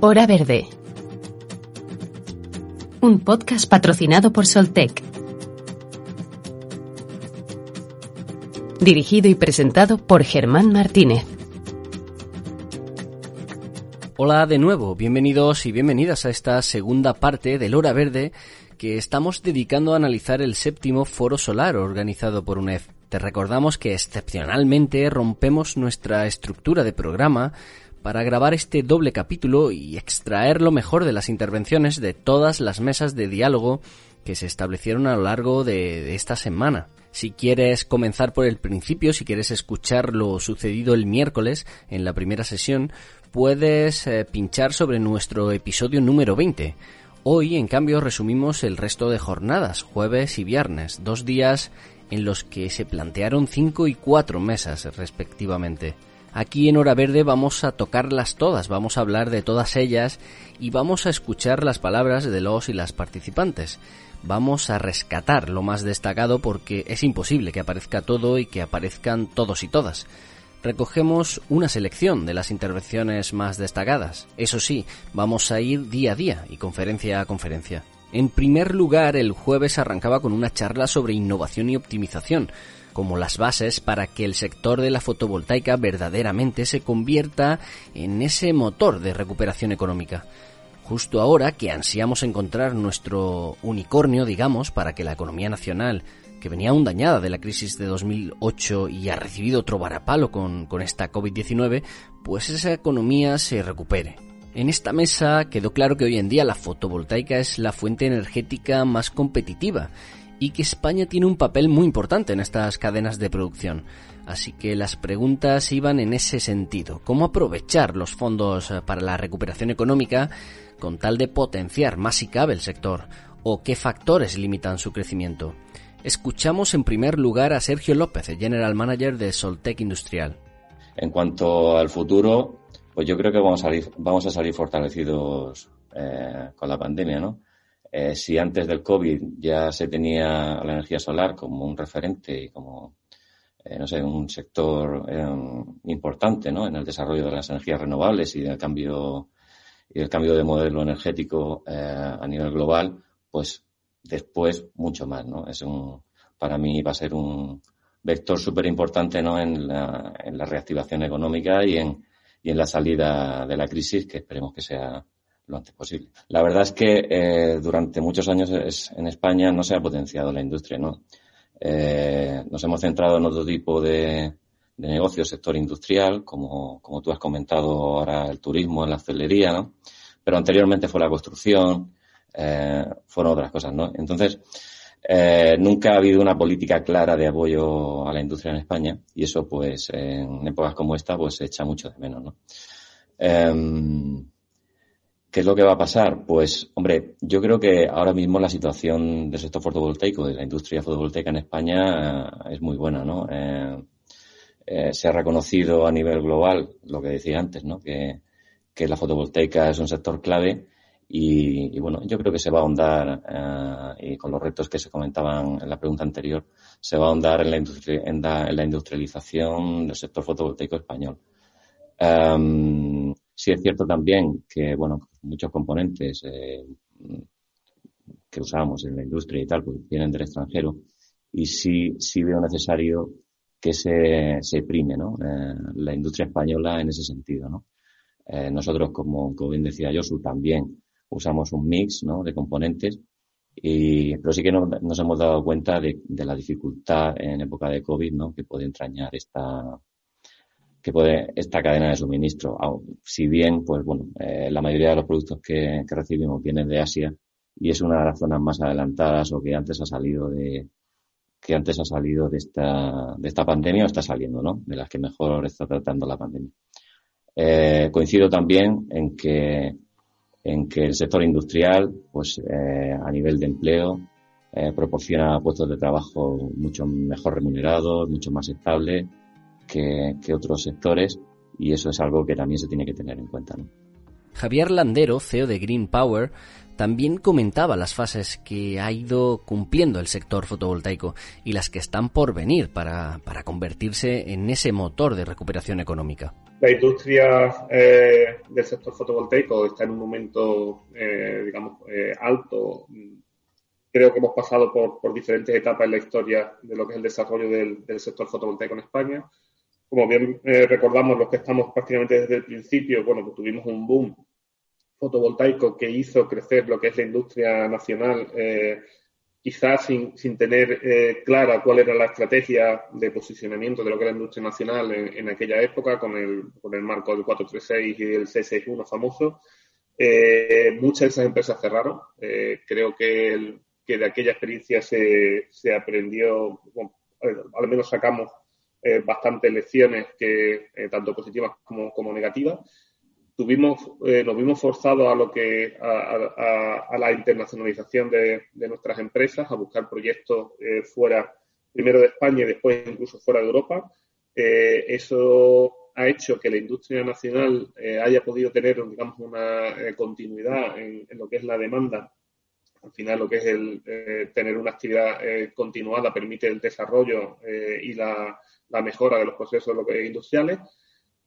Hora Verde. Un podcast patrocinado por Soltec. Dirigido y presentado por Germán Martínez. Hola de nuevo, bienvenidos y bienvenidas a esta segunda parte del Hora Verde que estamos dedicando a analizar el séptimo Foro Solar organizado por UNED. Te recordamos que excepcionalmente rompemos nuestra estructura de programa para grabar este doble capítulo y extraer lo mejor de las intervenciones de todas las mesas de diálogo que se establecieron a lo largo de, esta semana. Si quieres comenzar por el principio, si quieres escuchar lo sucedido el miércoles en la primera sesión, puedes eh, pinchar sobre nuestro episodio número 20 Hoy, en cambio, resumimos el resto de jornadas, jueves y viernes, dos días en los que se plantearon cinco y cuatro mesas respectivamente. Aquí en Hora Verde vamos a tocarlas todas, vamos a hablar de todas ellas y vamos a escuchar las palabras de los y las participantes. Vamos a rescatar lo más destacado porque es imposible que aparezca todo y que aparezcan todos y todas recogemos una selección de las intervenciones más destacadas. Eso sí, vamos a ir día a día y conferencia a conferencia. En primer lugar, el jueves arrancaba con una charla sobre innovación y optimización, como las bases para que el sector de la fotovoltaica verdaderamente se convierta en ese motor de recuperación económica. Justo ahora que ansiamos encontrar nuestro unicornio, digamos, para que la economía nacional que venía aún dañada de la crisis de 2008 y ha recibido otro varapalo con, con esta COVID-19, pues esa economía se recupere. En esta mesa quedó claro que hoy en día la fotovoltaica es la fuente energética más competitiva y que España tiene un papel muy importante en estas cadenas de producción. Así que las preguntas iban en ese sentido. ¿Cómo aprovechar los fondos eh, para la recuperación económica con tal de potenciar más si cabe el sector? ¿O qué factores limitan su crecimiento? Escuchamos en primer lugar a Sergio López, General Manager de Soltec Industrial. En cuanto al futuro, pues yo creo que vamos a salir, vamos a salir fortalecidos eh, con la pandemia, ¿no? Eh, si antes del COVID ya se tenía la energía solar como un referente y como, eh, no sé, un sector importante, ¿no? En el desarrollo de las energías renovables y del cambio y el cambio de modelo energético a nivel global, pues después mucho más, ¿no? Es un, para mí va a ser un vector súper importante, ¿no? En la, en la reactivación económica y en, y en la salida de la crisis, que esperemos que sea lo antes posible. La verdad es que eh, durante muchos años en España no se ha potenciado la industria, ¿no? Eh, nos hemos centrado en otro tipo de, de negocio, sector industrial, como, como tú has comentado ahora el turismo, la hostelería, ¿no? Pero anteriormente fue la construcción, eh, fueron otras cosas, ¿no? Entonces, nunca ha habido una política clara de apoyo a la industria en España y eso, pues, en épocas como esta, pues se echa mucho de menos, ¿no? Em, ¿Qué es lo que va a pasar? Pues, hombre, yo creo que ahora mismo la situación del sector fotovoltaico, de la industria fotovoltaica en España, eh, es muy buena, ¿no? se ha reconocido a nivel global lo que decía antes, ¿no? Que, que la fotovoltaica es un sector clave y, bueno, yo creo que se va a ahondar, eh, y con los retos que se comentaban en la pregunta anterior, se va a ahondar en la, en la, industrialización del sector fotovoltaico español. Um, sí es cierto también que, bueno, muchos componentes eh, que usamos en la industria y tal, pues vienen del extranjero y sí, sí veo necesario que se, se prime, ¿no? Eh, la industria española en ese sentido, ¿no? Eh, nosotros, como, como bien decía Josu, también usamos un mix ¿no? de componentes, y, pero sí que no, nos hemos dado cuenta de, de, la dificultad en época de COVID ¿no? que puede entrañar esta que puede esta cadena de suministro. Si bien, pues bueno, eh, la mayoría de los productos que, recibimos vienen de Asia y es una de las zonas más adelantadas o que antes ha salido de que antes ha salido de esta de esta pandemia o está saliendo, ¿no? De las que mejor está tratando la pandemia. Eh, coincido también en que en que el sector industrial, pues eh, a nivel de empleo, proporciona puestos de trabajo mucho mejor remunerados, mucho más estables que, otros sectores y eso es algo que también se tiene que tener en cuenta. Javier Landero, CEO de Green Power, también comentaba las fases que ha ido cumpliendo el sector fotovoltaico y las que están por venir para, para convertirse en ese motor de recuperación económica. la industria eh, del sector fotovoltaico está en un momento, eh, digamos, eh, alto. Creo que hemos pasado por, diferentes etapas en la historia de lo que es el desarrollo del, sector fotovoltaico en España. Como bien recordamos los que estamos prácticamente desde el principio, bueno, pues tuvimos un boom fotovoltaico que hizo crecer lo que es la industria nacional quizás sin, sin tener eh, clara cuál era la estrategia de posicionamiento de lo que era la industria nacional en, aquella época, con el, con el marco del 436 y el C61 famoso. Eh, muchas de esas empresas cerraron. Eh, creo que, que, de aquella experiencia se, se aprendió, al menos sacamos bastantes lecciones, que, tanto positivas como, como negativas tuvimos, eh, nos vimos forzados a lo que a, la internacionalización de, nuestras empresas, a buscar proyectos eh, fuera, primero de España y después incluso fuera de Europa. Eh, eso ha hecho que la industria nacional haya podido tener, digamos, una continuidad en, lo que es la demanda. Al final, lo que es el tener una actividad continuada permite el desarrollo y la, la, mejora de los procesos industriales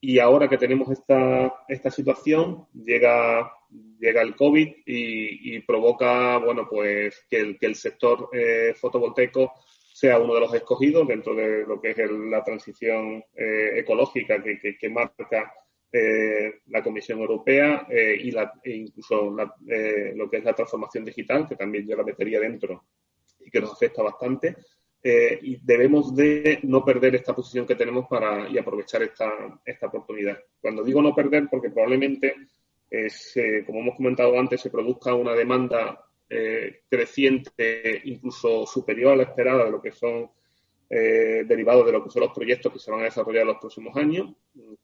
y ahora que tenemos esta, esta situación, llega, llega el COVID y, provoca, bueno, pues que el, que el sector eh, fotovoltaico sea uno de los escogidos dentro de lo que es la transición eh, ecológica que, que, marca eh, la Comisión Europea y la, e incluso lo que es la transformación digital, que también ya la metería dentro y que nos afecta bastante. Eh, y debemos de no perder esta posición que tenemos para y aprovechar esta, esta oportunidad. Cuando digo no perder, porque probablemente, como hemos comentado antes, se produzca una demanda eh, creciente, incluso superior a la esperada de lo que son eh, derivados de lo que son los proyectos que se van a desarrollar en los próximos años.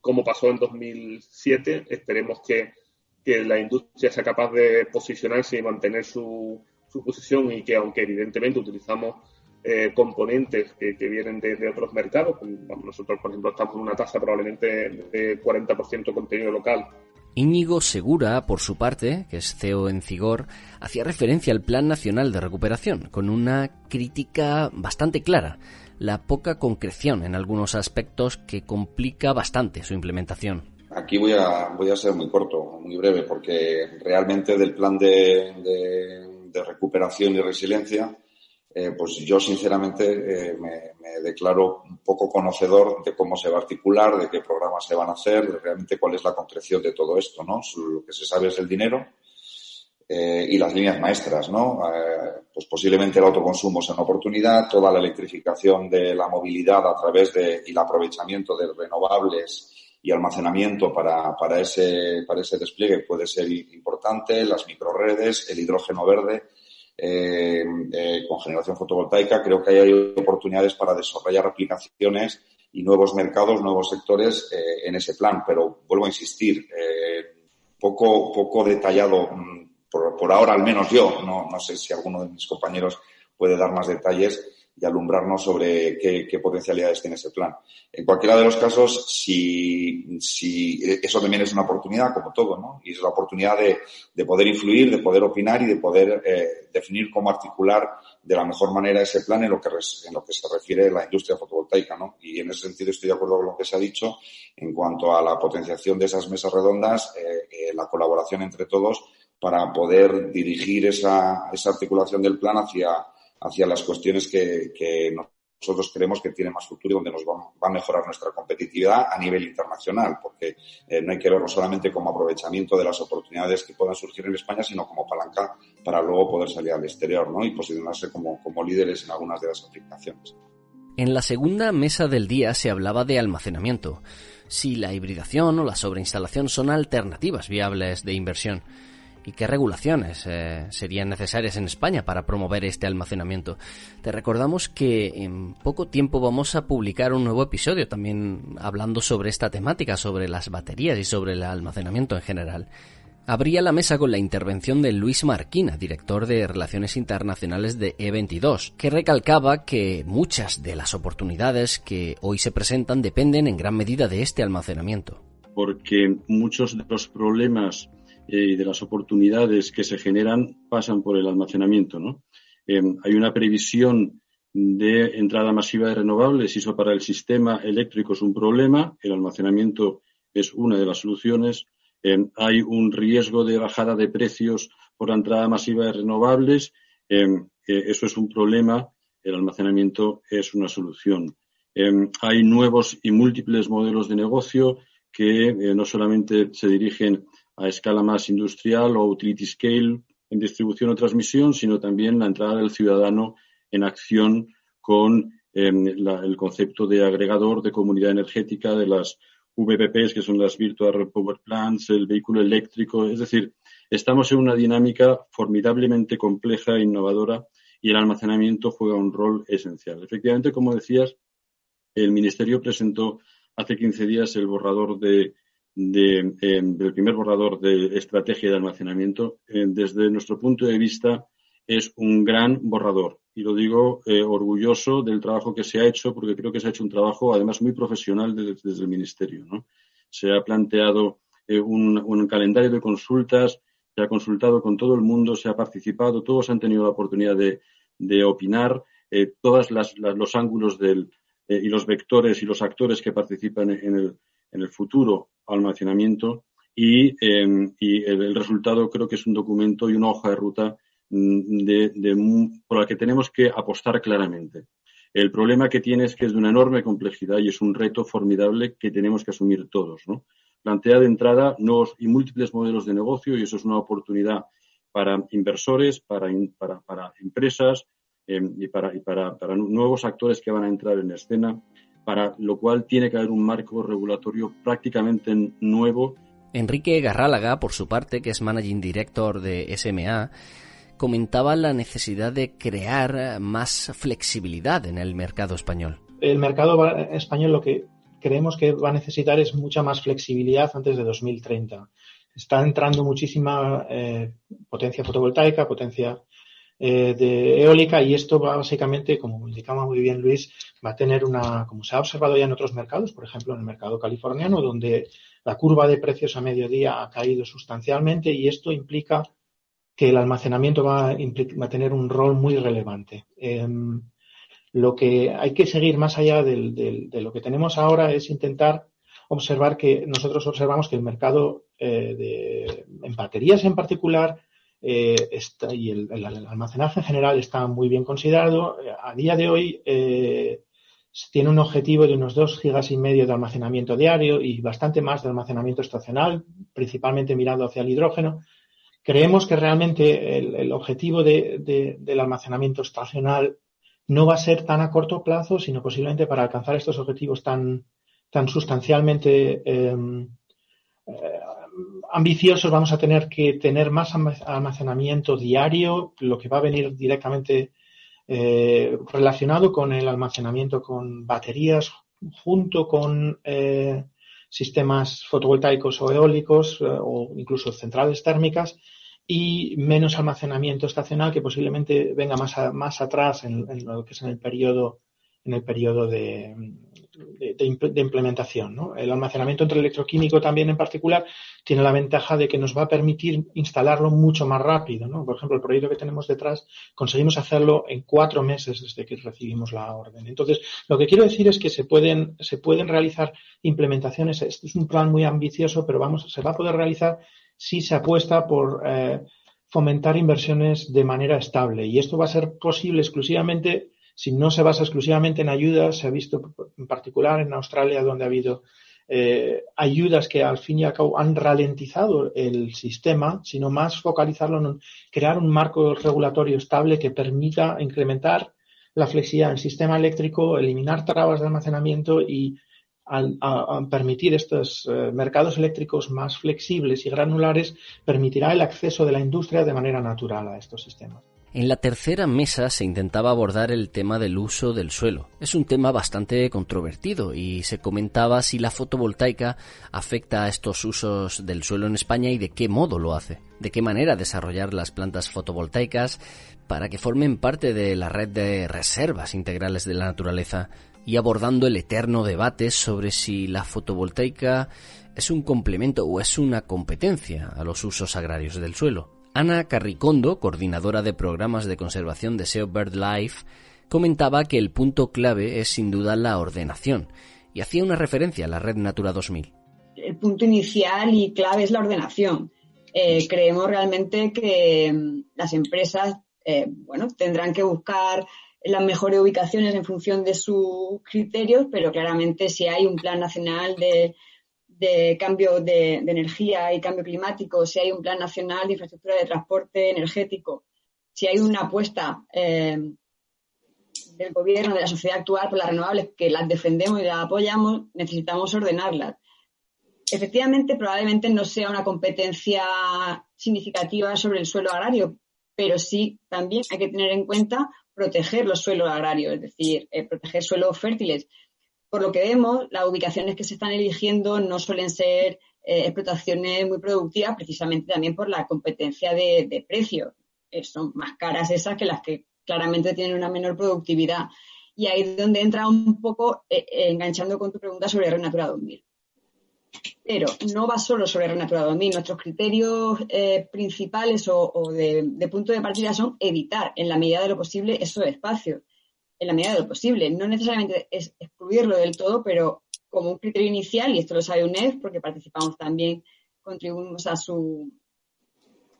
Como pasó en 2007, esperemos que, que la industria sea capaz de posicionarse y mantener su, su posición y que, aunque evidentemente utilizamos eh, componentes que, vienen de, otros mercados. Nosotros, por ejemplo, estamos en una tasa probablemente de 40% contenido local. Íñigo Segura, por su parte, que es CEO en Cigor, hacía referencia al Plan Nacional de Recuperación, con una crítica bastante clara, la poca concreción en algunos aspectos que complica bastante su implementación. Aquí voy a, voy a ser muy corto, muy breve, porque realmente del plan de recuperación y resiliencia eh, pues yo sinceramente eh, me, declaro un poco conocedor de cómo se va a articular, de qué programas se van a hacer, de realmente cuál es la concreción de todo esto, ¿no? Lo que se sabe es el dinero eh, y las líneas maestras, ¿no? pues posiblemente el autoconsumo sea una oportunidad, toda la electrificación de la movilidad a través de y el aprovechamiento de renovables y almacenamiento para, para, ese, para ese despliegue puede ser importante, las microredes, el hidrógeno verde eh, eh, con generación fotovoltaica, creo que hay oportunidades para desarrollar aplicaciones y nuevos mercados, nuevos sectores eh, en ese plan. Pero vuelvo a insistir, poco, poco detallado, mm, por, por, ahora al menos yo, no, no sé si alguno de mis compañeros puede dar más detalles, y alumbrarnos sobre qué, potencialidades tiene ese plan. En cualquiera de los casos, si, si eso también es una oportunidad, como todo, ¿no? Y es la oportunidad de, de poder influir, de poder opinar y de poder eh, definir cómo articular de la mejor manera ese plan en lo que, en lo que se refiere a la industria fotovoltaica, ¿no? Y en ese sentido estoy de acuerdo con lo que se ha dicho en cuanto a la potenciación de esas mesas redondas, eh, eh, la colaboración entre todos para poder dirigir esa, esa articulación del plan hacia hacia las cuestiones que, nosotros creemos que tienen más futuro y donde nos va, a mejorar nuestra competitividad a nivel internacional, porque eh, no hay que verlo solamente como aprovechamiento de las oportunidades que puedan surgir en España, sino como palanca para luego poder salir al exterior ¿no? y posicionarse como, como líderes en algunas de las aplicaciones. En la segunda mesa del día se hablaba de almacenamiento, si la hibridación o la sobreinstalación son alternativas viables de inversión y qué regulaciones eh, serían necesarias en España para promover este almacenamiento. Te recordamos que en poco tiempo vamos a publicar un nuevo episodio también hablando sobre esta temática, sobre las baterías y sobre el almacenamiento en general. Abría la mesa con la intervención de Luis Marquina, director de Relaciones Internacionales de E22, que recalcaba que muchas de las oportunidades que hoy se presentan dependen en gran medida de este almacenamiento. Porque muchos de los problemas y de las oportunidades que se generan pasan por el almacenamiento. ¿no? Eh, hay una previsión de entrada masiva de renovables y eso para el sistema eléctrico es un problema. El almacenamiento es una de las soluciones. hay un riesgo de bajada de precios por la entrada masiva de renovables. eso es un problema. El almacenamiento es una solución. hay nuevos y múltiples modelos de negocio que eh, no solamente se dirigen a escala más industrial o utility scale en distribución o transmisión, sino también la entrada del ciudadano en acción con em, el concepto de agregador de comunidad energética de las VPPs, que son las Virtual Power Plants, el vehículo eléctrico. Es decir, estamos en una dinámica formidablemente compleja e innovadora y el almacenamiento juega un rol esencial. Efectivamente, como decías, el Ministerio presentó hace 15 días el borrador de, eh, del primer borrador de estrategia de almacenamiento. Eh, desde nuestro punto de vista, es un gran borrador. Y lo digo eh, orgulloso del trabajo que se ha hecho, porque creo que se ha hecho un trabajo, además, muy profesional desde, el Ministerio. Se ha planteado un, calendario de consultas, se ha consultado con todo el mundo, se ha participado, todos han tenido la oportunidad de, opinar, todos los ángulos del, y los vectores y los actores que participan en el, en el futuro almacenamiento y, em, el, resultado creo que es un documento y una hoja de ruta mm, por la que tenemos que apostar claramente. El problema que tiene es que es de una enorme complejidad y es un reto formidable que tenemos que asumir todos. ¿no? Plantea de entrada nuevos y múltiples modelos de negocio y eso es una oportunidad para inversores, para, para, empresas, Em, y, para, y para, nuevos actores que van a entrar en escena, para lo cual tiene que haber un marco regulatorio prácticamente nuevo. Enrique Garrálaga, por su parte, que es Managing Director de SMA, comentaba la necesidad de crear más flexibilidad en el mercado español. El mercado español lo que creemos que va a necesitar es mucha más flexibilidad antes de 2030. Está entrando muchísima eh, potencia fotovoltaica, potencia eh, de eólica y esto va básicamente, como indicaba muy bien Luis, va a tener una, como se ha observado ya en otros mercados, por ejemplo en el mercado californiano, donde la curva de precios a mediodía ha caído sustancialmente y esto implica que el almacenamiento va a, tener un rol muy relevante. Em, lo que hay que seguir más allá de lo que tenemos ahora es intentar observar que nosotros observamos que el mercado eh, de, en baterías en particular eh, está, y el, almacenaje en general está muy bien considerado. A día de hoy eh, tiene un objetivo de unos 2 gigas y medio de almacenamiento diario y bastante más de almacenamiento estacional, principalmente mirando hacia el hidrógeno. Creemos que realmente el, objetivo del almacenamiento estacional no va a ser tan a corto plazo, sino posiblemente para alcanzar estos objetivos tan, tan sustancialmente eh, ambiciosos vamos a tener que tener más almacenamiento diario, lo que va a venir directamente eh, relacionado con el almacenamiento con baterías junto con eh, sistemas fotovoltaicos o eólicos eh, o incluso centrales térmicas y menos almacenamiento estacional que posiblemente venga más, más atrás en, en, lo que es en el periodo en el periodo de, de, implementación. ¿no? El almacenamiento entre electroquímico también en particular tiene la ventaja de que nos va a permitir instalarlo mucho más rápido. ¿no? Por ejemplo, el proyecto que tenemos detrás conseguimos hacerlo en cuatro meses desde que recibimos la orden. Entonces, lo que quiero decir es que se pueden, se pueden realizar implementaciones. Este es un plan muy ambicioso, pero vamos, se va a poder realizar si se apuesta por eh, fomentar inversiones de manera estable. Y esto va a ser posible exclusivamente si no se basa exclusivamente en ayudas, se ha visto en particular en Australia donde ha habido eh, ayudas que al fin y al cabo han ralentizado el sistema, sino más focalizarlo en crear un marco regulatorio estable que permita incrementar la flexibilidad del sistema eléctrico, eliminar trabas de almacenamiento y permitir estos eh, mercados eléctricos más flexibles y granulares, permitirá el acceso de la industria de manera natural a estos sistemas. En la tercera mesa se intentaba abordar el tema del uso del suelo. Es un tema bastante controvertido y se comentaba si la fotovoltaica afecta a estos usos del suelo en España y de qué modo lo hace. De qué manera desarrollar las plantas fotovoltaicas para que formen parte de la red de reservas integrales de la naturaleza y abordando el eterno debate sobre si la fotovoltaica es un complemento o es una competencia a los usos agrarios del suelo. Ana Carricondo, coordinadora de programas de conservación de SEO BirdLife, comentaba que el punto clave es sin duda la ordenación y hacía una referencia a la red Natura 2000. Eh, el punto inicial y clave es la ordenación. Eh, creemos realmente que mm, las empresas eh, bueno, tendrán que buscar las mejores ubicaciones en función de sus criterios, pero claramente si hay un plan nacional de, cambio de, energía y cambio climático, si hay un plan nacional de infraestructura de transporte energético, si hay una apuesta eh, del gobierno, de la sociedad actual por las renovables, que las defendemos y las apoyamos, necesitamos ordenarlas. Efectivamente, probablemente no sea una competencia significativa sobre el suelo agrario, pero sí también hay que tener en cuenta proteger los suelos agrarios, es decir, eh, proteger suelos fértiles. Por lo que vemos, las ubicaciones que se están eligiendo no suelen ser eh, explotaciones muy productivas, precisamente también por la competencia de, de precios. Eh, son más caras esas que las que claramente tienen una menor productividad. Y ahí es donde entra un poco enganchando con tu pregunta sobre Renatura 2000. Pero no va solo sobre Renatura 2000. Nuestros criterios eh, principales o, de, punto de partida son evitar, en la medida de lo posible, esos espacios. En la medida de lo posible. No necesariamente es excluirlo del todo, pero como un criterio inicial, y esto lo sabe UNED porque participamos también, contribuimos a su,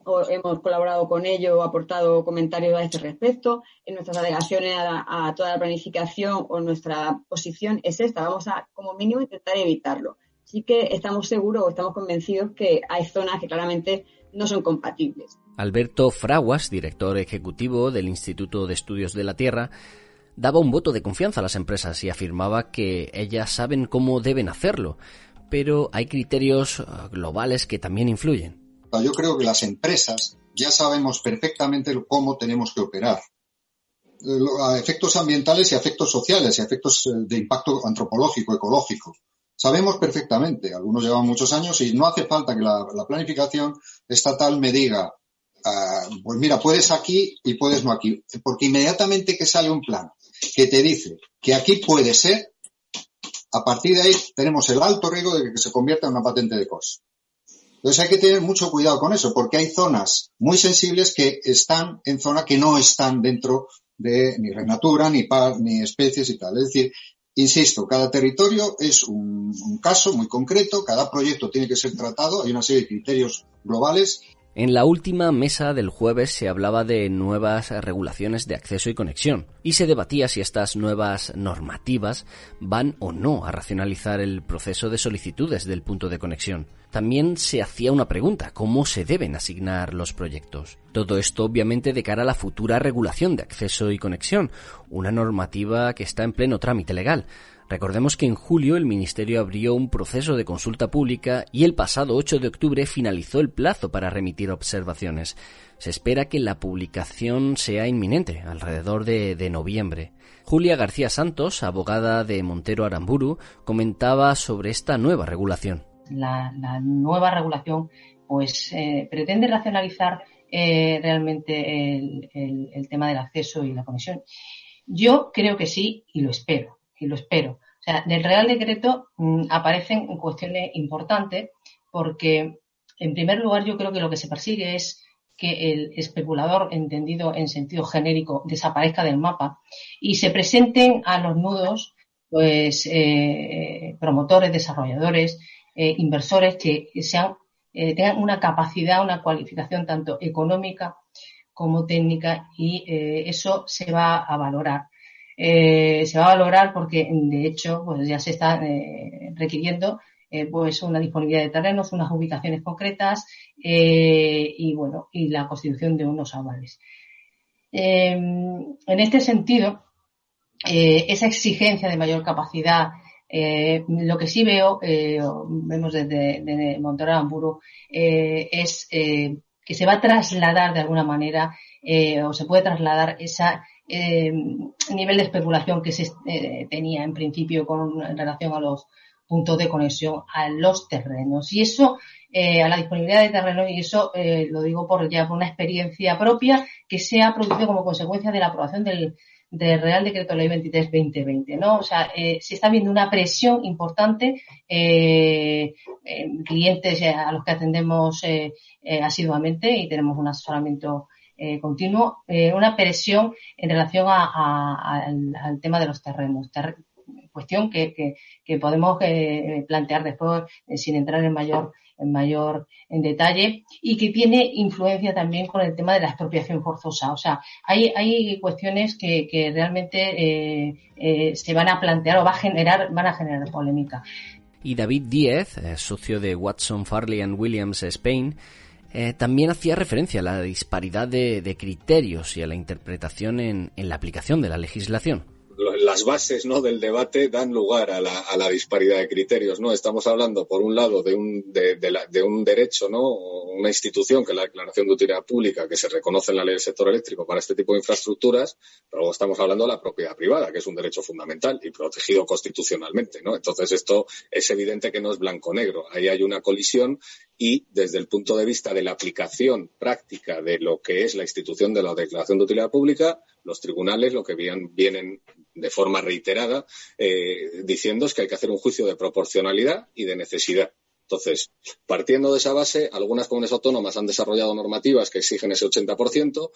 o hemos colaborado con ello aportado comentarios a este respecto. En nuestras alegaciones a, a, toda la planificación o nuestra posición es esta. Vamos a, como mínimo, intentar evitarlo sí que estamos seguros o estamos convencidos que hay zonas que claramente no son compatibles. Alberto Fraguas, director ejecutivo del Instituto de Estudios de la Tierra, daba un voto de confianza a las empresas y afirmaba que ellas saben cómo deben hacerlo, pero hay criterios uh, globales que también influyen. Yo creo que las empresas ya sabemos perfectamente cómo tenemos que operar. A efectos ambientales y a efectos sociales y efectos eh, de impacto antropológico, ecológico. Sabemos perfectamente, algunos llevan muchos años y no hace falta que la, planificación estatal me diga, ah, pues mira, puedes aquí y puedes no aquí, porque inmediatamente que sale un plan que te dice que aquí puede ser, a partir de ahí tenemos el alto riesgo de que se convierta en una patente de costo. Entonces hay que tener mucho cuidado con eso, porque hay zonas muy sensibles que están en zona que no están dentro de ni renatura, ni par, ni especies y tal. Es decir, Insisto, cada territorio es un, caso muy concreto, cada proyecto tiene que ser tratado, hay una serie de criterios globales en la última mesa del jueves se hablaba de nuevas regulaciones de acceso y conexión y se debatía si estas nuevas normativas van o no a racionalizar el proceso de solicitudes del punto de conexión. También se hacía una pregunta, ¿cómo se deben asignar los proyectos? Todo esto obviamente de cara a la futura regulación de acceso y conexión, una normativa que está en pleno trámite legal. Recordemos que en julio el Ministerio abrió un proceso de consulta pública y el pasado 8 de octubre finalizó el plazo para remitir observaciones. Se espera que la publicación sea inminente, alrededor de, noviembre. Julia García Santos, abogada de Montero Aramburu, comentaba sobre esta nueva regulación. La, nueva regulación pues eh, pretende racionalizar eh, realmente el tema del acceso y la conexión. Yo creo que sí y lo espero y lo espero. O sea, del Real Decreto mm, aparecen cuestiones importantes porque, en primer lugar, yo creo que lo que se persigue es que el especulador, entendido en sentido genérico, desaparezca del mapa y se presenten a los nudos pues eh, promotores, desarrolladores, eh, inversores que sean, eh, tengan una capacidad, una cualificación tanto económica como técnica y eso se va a valorar eh, se va a valorar porque, de hecho, pues ya se está eh, requiriendo eh, pues una disponibilidad de terrenos, unas ubicaciones concretas y, bueno, y la constitución de unos avales. en este sentido, esa exigencia de mayor capacidad lo que sí veo, vemos desde, desde Montero es que se va a trasladar de alguna manera o se puede trasladar esa eh, nivel de especulación que se eh, tenía en principio con en relación a los puntos de conexión a los terrenos. Y eso, eh, a la disponibilidad de terrenos, y eso eh, lo digo por ya por una experiencia propia que se ha producido como consecuencia de la aprobación del, del Real Decreto Ley 23-2020, ¿no? O sea, eh, se está viendo una presión importante en clientes a los que atendemos eh, asiduamente y tenemos un asesoramiento eh, continuo, eh, una presión en relación al, tema de los terrenos. cuestión que, podemos eh, plantear después eh, sin entrar en mayor en mayor en detalle y que tiene influencia también con el tema de la expropiación forzosa. O sea, hay, hay cuestiones que, que realmente se van a plantear o va a generar, van a generar polémica. Y David Díez, socio de Watson, Farley and Williams Spain, eh, también hacía referencia a la disparidad de, criterios y a la interpretación en la aplicación de la legislación las bases ¿no? del debate dan lugar a la, a la, disparidad de criterios. ¿no? Estamos hablando, por un lado, de un, de, de, un derecho, ¿no? una institución que es la Declaración de Utilidad Pública, que se reconoce en la ley del sector eléctrico para este tipo de infraestructuras, pero luego estamos hablando de la propiedad privada, que es un derecho fundamental y protegido constitucionalmente. ¿no? Entonces, esto es evidente que no es blanco-negro. Ahí hay una colisión y, desde el punto de vista de la aplicación práctica de lo que es la institución de la Declaración de Utilidad Pública, los tribunales lo que vienen de forma reiterada eh, diciendo es que hay que hacer un juicio de proporcionalidad y de necesidad. Entonces, partiendo de esa base, algunas comunidades autónomas han desarrollado normativas que exigen ese 80%,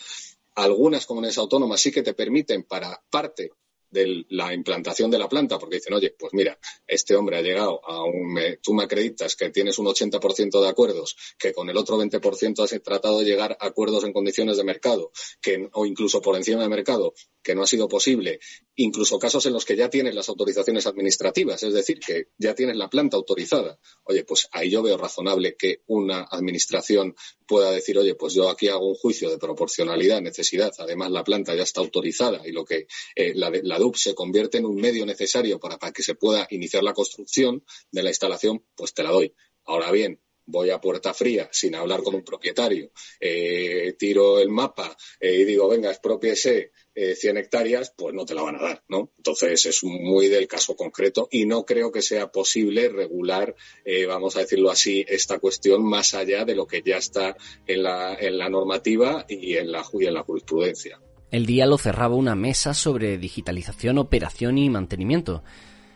algunas comunidades autónomas sí que te permiten para parte de la implantación de la planta, porque dicen, oye, pues mira, este hombre ha llegado a un, tú me acreditas que tienes un 80% de acuerdos, que con el otro 20% has tratado de llegar a acuerdos en condiciones de mercado, que, o incluso por encima de mercado, que no ha sido posible, incluso casos en los que ya tienes las autorizaciones administrativas, es decir, que ya tienes la planta autorizada. Oye, pues ahí yo veo razonable que una administración pueda decir, oye, pues yo aquí hago un juicio de proporcionalidad, necesidad, además la planta ya está autorizada y lo que eh, la, la Se convierte en un medio necesario para, para que se pueda iniciar la construcción de la instalación, pues te la doy. Ahora bien, voy a puerta fría sin hablar con un propietario, eh, tiro el mapa eh, y digo, venga, expropiese eh, 100 hectáreas, pues no te la van a dar, ¿no? Entonces es muy del caso concreto y no creo que sea posible regular, eh, vamos a decirlo así, esta cuestión más allá de lo que ya está en la, en la normativa y en la, y en la jurisprudencia. El día lo cerraba una mesa sobre digitalización, operación y mantenimiento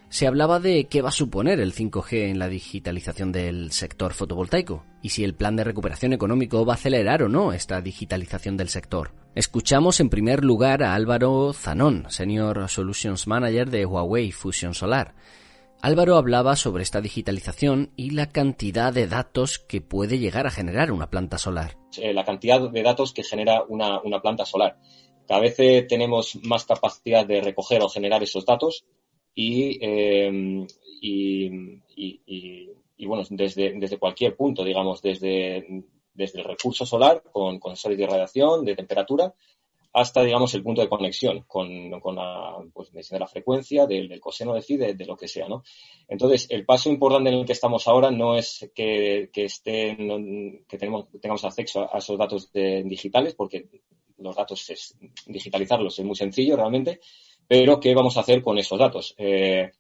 se hablaba de qué va a suponer el 5G en la digitalización del sector fotovoltaico y si el plan de recuperación económico va a acelerar o no esta digitalización del sector. Escuchamos en primer lugar a Álvaro Zanón, Senior Solutions Manager de Huawei Fusion Solar. Álvaro hablaba sobre esta digitalización y la cantidad de datos que puede llegar a generar una planta solar. Eh, la cantidad de datos que genera una, una planta solar. Cada vez tenemos más capacidad de recoger o generar esos datos Em, y, y, y, bueno, desde, desde cualquier punto, digamos, desde, desde el recurso solar con, con sensores de radiación, de temperatura, hasta, digamos, el punto de conexión con, con la, pues, de la frecuencia, del, coseno de phi, de, lo que sea, ¿no? Entonces, el paso importante en el que estamos ahora no es que, que estén, que tenemos, tengamos acceso a esos datos digitales, porque los datos es, digitalizarlos es muy sencillo realmente, pero, ¿qué vamos a hacer con esos datos? Eh,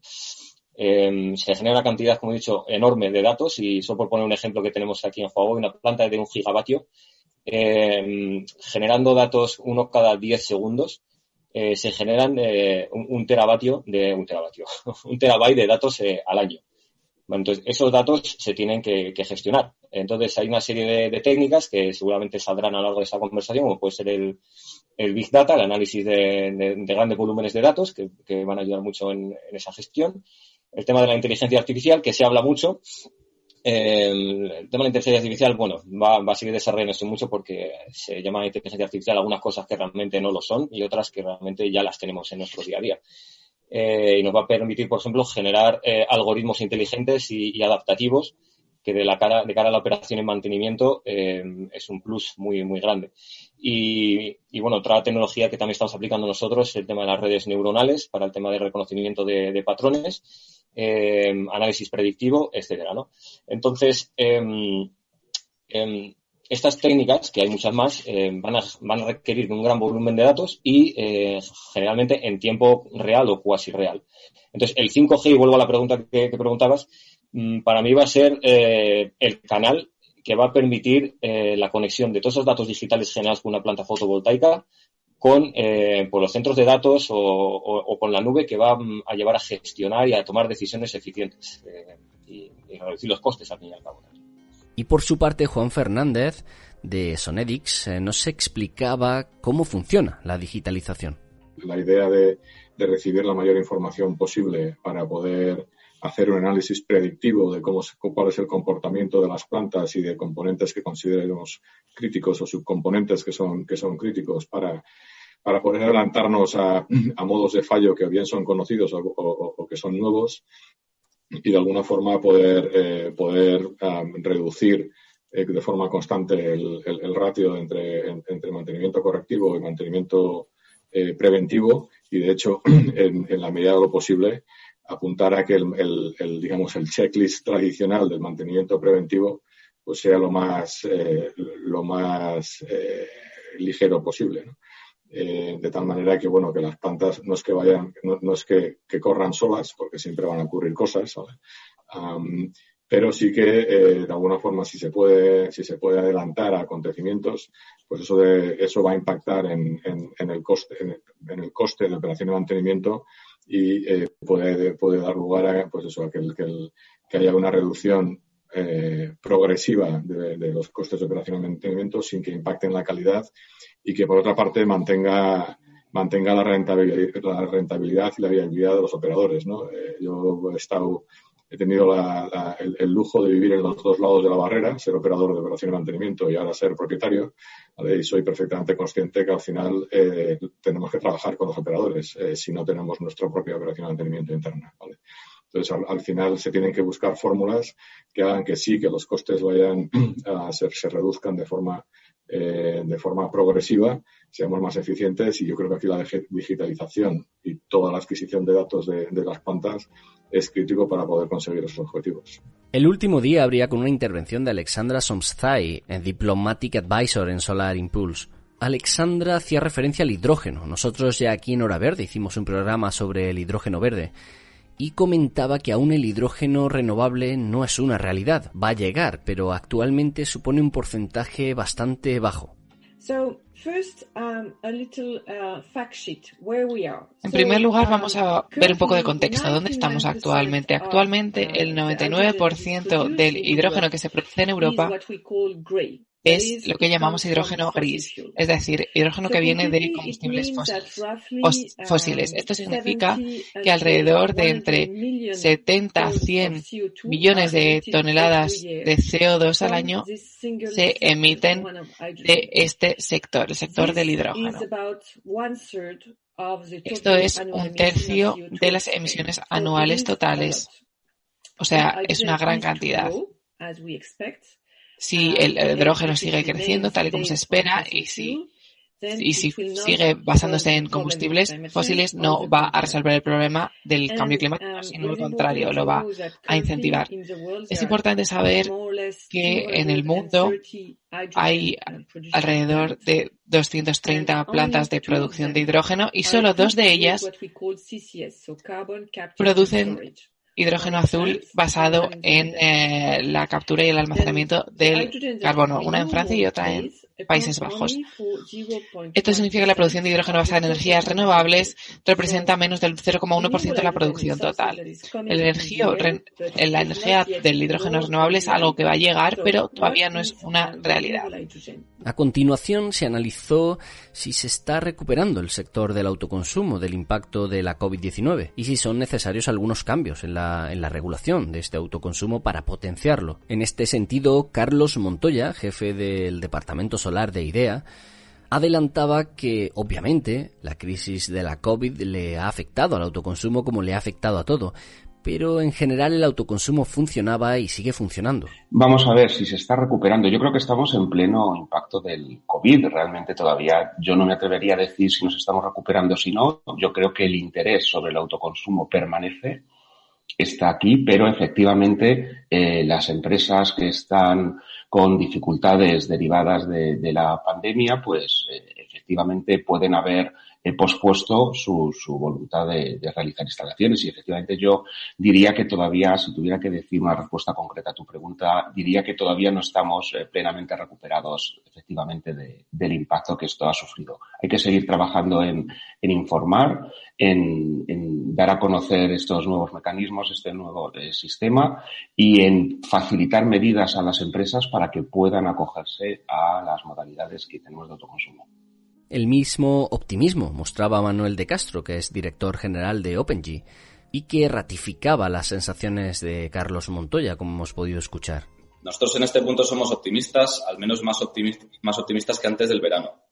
em, se genera una cantidad, como he dicho, enorme de datos y solo por poner un ejemplo que tenemos aquí en Huawei, una planta de un gigavatio, em, generando datos uno cada 10 segundos, eh, se generan eh, un, teravatio de un teravatio, un terabyte de datos al año. Entonces, esos datos se tienen que, gestionar. Entonces, hay una serie de, técnicas que seguramente saldrán a lo largo de esta conversación, como puede ser el, Big Data, el análisis de, grandes volúmenes de datos, que, van a ayudar mucho en, esa gestión. El tema de la inteligencia artificial, que se habla mucho. el tema de la inteligencia artificial, bueno, va, a seguir desarrollándose mucho porque se llama inteligencia artificial algunas cosas que realmente no lo son y otras que realmente ya las tenemos en nuestro día a día. Eh, y nos va a permitir, por ejemplo, generar eh, algoritmos inteligentes y, adaptativos que de, la cara, de cara a la operación y mantenimiento eh, es un plus muy, muy grande. Y, bueno, otra tecnología que también estamos aplicando nosotros es el tema de las redes neuronales para el tema de reconocimiento de, patrones, eh, análisis predictivo, etcétera, ¿no? Entonces, em, em, estas técnicas, que hay muchas más, eh, van, a, van a requerir un gran volumen de datos y eh, generalmente en tiempo real o cuasi real. Entonces, el 5G, y vuelvo a la pregunta que, preguntabas, mm, para mí va a ser el canal que va a permitir eh, la conexión de todos esos datos digitales generados por una planta fotovoltaica con eh, por los centros de datos o, con la nube que va mm, a llevar a gestionar y a tomar decisiones eficientes eh, y, reducir los costes al fin y al cabo. Y por su parte, Juan Fernández de Sonedix nos explicaba cómo funciona la digitalización. la idea de, recibir la mayor información posible para poder hacer un análisis predictivo de cómo, cuál es el comportamiento de las plantas y de componentes que consideremos críticos o subcomponentes que son, que son críticos para, para poder adelantarnos a, modos de fallo que bien son conocidos o, que son nuevos y de alguna forma poder, eh, poder reducir eh, de forma constante el, ratio entre, entre, mantenimiento correctivo y mantenimiento eh, preventivo. Y de hecho en, la medida de lo posible apuntar a que el, digamos el checklist tradicional del mantenimiento preventivo pues sea lo más lo más ligero posible de tal manera que bueno que las plantas no es que vayan no, es que, corran solas porque siempre van a ocurrir cosas pero sí que eh, de alguna forma si se puede si se puede adelantar a acontecimientos pues eso de eso va a impactar en, en, el coste en el, coste de operación de mantenimiento y eh, puede, puede dar lugar a pues eso a que, que, que haya una reducción eh, progresiva de, los costes de operación de mantenimiento sin que impacten la calidad y que por otra parte mantenga mantenga la rentabilidad, la rentabilidad y la viabilidad de los operadores. ¿no? yo he estado he tenido el, lujo de vivir en los dos lados de la barrera, ser operador de operación de mantenimiento y ahora ser propietario. Y soy perfectamente consciente que al final eh, tenemos que trabajar con los operadores eh, si no tenemos nuestra propia operación de mantenimiento interna. Entonces, al, final se tienen que buscar fórmulas que hagan que sí, que los costes vayan a ser, se reduzcan de forma, eh, de forma progresiva, seamos más eficientes y yo creo que aquí la digitalización y toda la adquisición de datos de, las plantas es crítico para poder conseguir esos objetivos. El último día habría con una intervención de Alexandra Somsthai, Diplomatic Advisor en Solar Impulse. Alexandra hacía referencia al hidrógeno. Nosotros ya aquí en Hora Verde hicimos un programa sobre el hidrógeno verde y comentaba que aún el hidrógeno renovable no es una realidad. Va a llegar, pero actualmente supone un porcentaje bastante bajo. Um, uh, en primer lugar, vamos a um, ver un poco de contexto. ¿Dónde estamos actualmente? Actualmente, el 99% del hidrógeno que se produce en Europa es lo que llamamos hidrógeno gris, es decir, hidrógeno que viene de combustibles fósiles. Esto significa que alrededor de entre 70 a 100 millones de toneladas de CO2 al año se emiten de este sector, el sector del hidrógeno. Esto es un tercio de las emisiones anuales totales. O sea, es una gran cantidad si ah, el hidrógeno sigue creciendo tal y como se espera y si, y si sigue basándose en combustibles fósiles no va a resolver el problema del cambio climático, um, sino al contrario, lo va a incentivar. Es importante saber que en el mundo hay alrededor de 230 plantas de producción de hidrógeno y solo dos de ellas producen hidrógeno azul basado en eh, la captura y el almacenamiento del carbono, una en Francia y otra en Países Bajos. Esto significa que la producción de hidrógeno basada en energías renovables representa menos del 0,1% de la producción total. El energía, la energía del hidrógeno renovable es algo que va a llegar, pero todavía no es una realidad. A continuación se analizó si se está recuperando el sector del autoconsumo del impacto de la COVID-19 y si son necesarios algunos cambios en la, en la regulación de este autoconsumo para potenciarlo. En este sentido, Carlos Montoya, jefe del Departamento Solar de IDEA, adelantaba que, obviamente, la crisis de la COVID le ha afectado al autoconsumo como le ha afectado a todo, pero en general el autoconsumo funcionaba y sigue funcionando. Vamos a ver si se está recuperando. Yo creo que estamos en pleno impacto del COVID. Realmente todavía yo no me atrevería a decir si nos estamos recuperando o si no. Yo creo que el interés sobre el autoconsumo permanece, está aquí, pero efectivamente eh, las empresas que están con dificultades derivadas de, la pandemia, pues eh, efectivamente pueden haber he pospuesto su, su voluntad de, de, realizar instalaciones y efectivamente yo diría que todavía, si tuviera que decir una respuesta concreta a tu pregunta, diría que todavía no estamos eh, plenamente recuperados efectivamente de, del impacto que esto ha sufrido. Hay que seguir trabajando en, en informar, en, en, dar a conocer estos nuevos mecanismos, este nuevo eh, sistema y en facilitar medidas a las empresas para que puedan acogerse a las modalidades que tenemos de autoconsumo. El mismo optimismo mostraba Manuel de Castro, que es director general de OpenG, y que ratificaba las sensaciones de Carlos Montoya, como hemos podido escuchar. Nosotros en este punto somos optimistas, al menos más, optimistas que antes del verano.